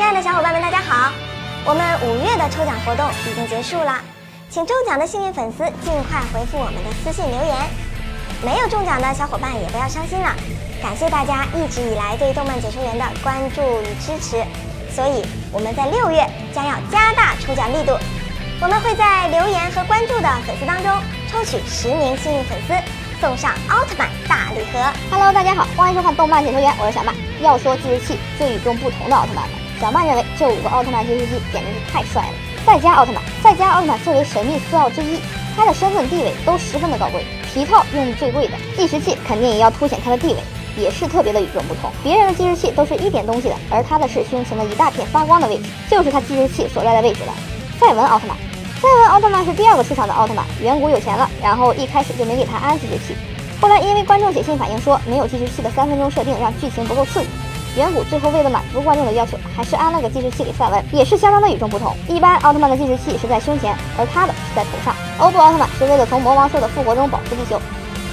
亲爱的小伙伴们，大家好！我们五月的抽奖活动已经结束了，请中奖的幸运粉丝尽快回复我们的私信留言。没有中奖的小伙伴也不要伤心了，感谢大家一直以来对动漫解说员的关注与支持，所以我们在六月将要加大抽奖力度，我们会在留言和关注的粉丝当中抽取十名幸运粉丝，送上奥特曼大礼盒。Hello，大家好，欢迎收看动漫解说员，我是小曼。要说计时器最与众不同的奥特曼，小曼认为这五个奥特曼计时器简直是太帅了。赛迦奥特曼，赛迦奥特曼作为神秘四奥之一，他的身份地位都十分的高贵，皮套用的最贵的，计时器肯定也要凸显他的地位，也是特别的与众不同。别人的计时器都是一点东西的，而他的是胸前的一大片发光的位置，就是他计时器所在的位置了。赛文奥特曼，赛文奥特曼是第二个出场的奥特曼，远古有钱了，然后一开始就没给他安计时器。后来因为观众写信反映说没有计时器的三分钟设定让剧情不够刺激，远古最后为了满足观众的要求，还是安了个计时器给赛文，也是相当的与众不同。一般奥特曼的计时器是在胸前，而他的是在头上。欧布奥特曼是为了从魔王兽的复活中保护地球，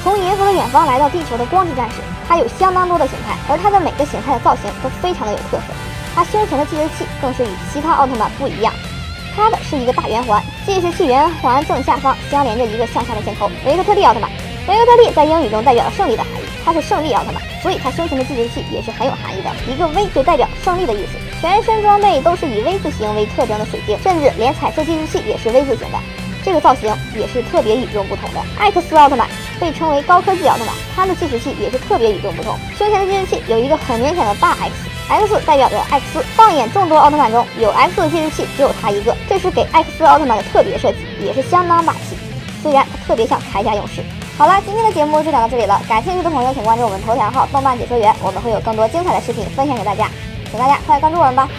从银河的远方来到地球的光之战士，他有相当多的形态，而他的每个形态的造型都非常的有特色。他胸前的计时器更是与其他奥特曼不一样。它的是一个大圆环，计时器圆环正下方相连着一个向下的箭头。维克特利奥特曼，维克特利在英语中代表了胜利的，他是胜利奥特曼，所以他胸前的计时器也是很有含义的。一个 V 就代表胜利的意思，全身装备都是以 V 字形为特征的水晶，甚至连彩色计时器也是 V 字形的。这个造型也是特别与众不同的。艾克斯奥特曼被称为高科技奥特曼，他的计时器也是特别与众不同。胸前的计时器有一个很明显的大 X，X 代表着艾克斯。放眼众多奥特曼中，有 X 的计时器只有他一个，这是给艾克斯奥特曼的特别设计，也是相当霸气。虽然他特别像铠甲勇士。好了，今天的节目就讲到这里了，感兴趣的朋友请关注我们头条号“动漫解说员”，我们会有更多精彩的视频分享给大家，请大家快来关注我们吧。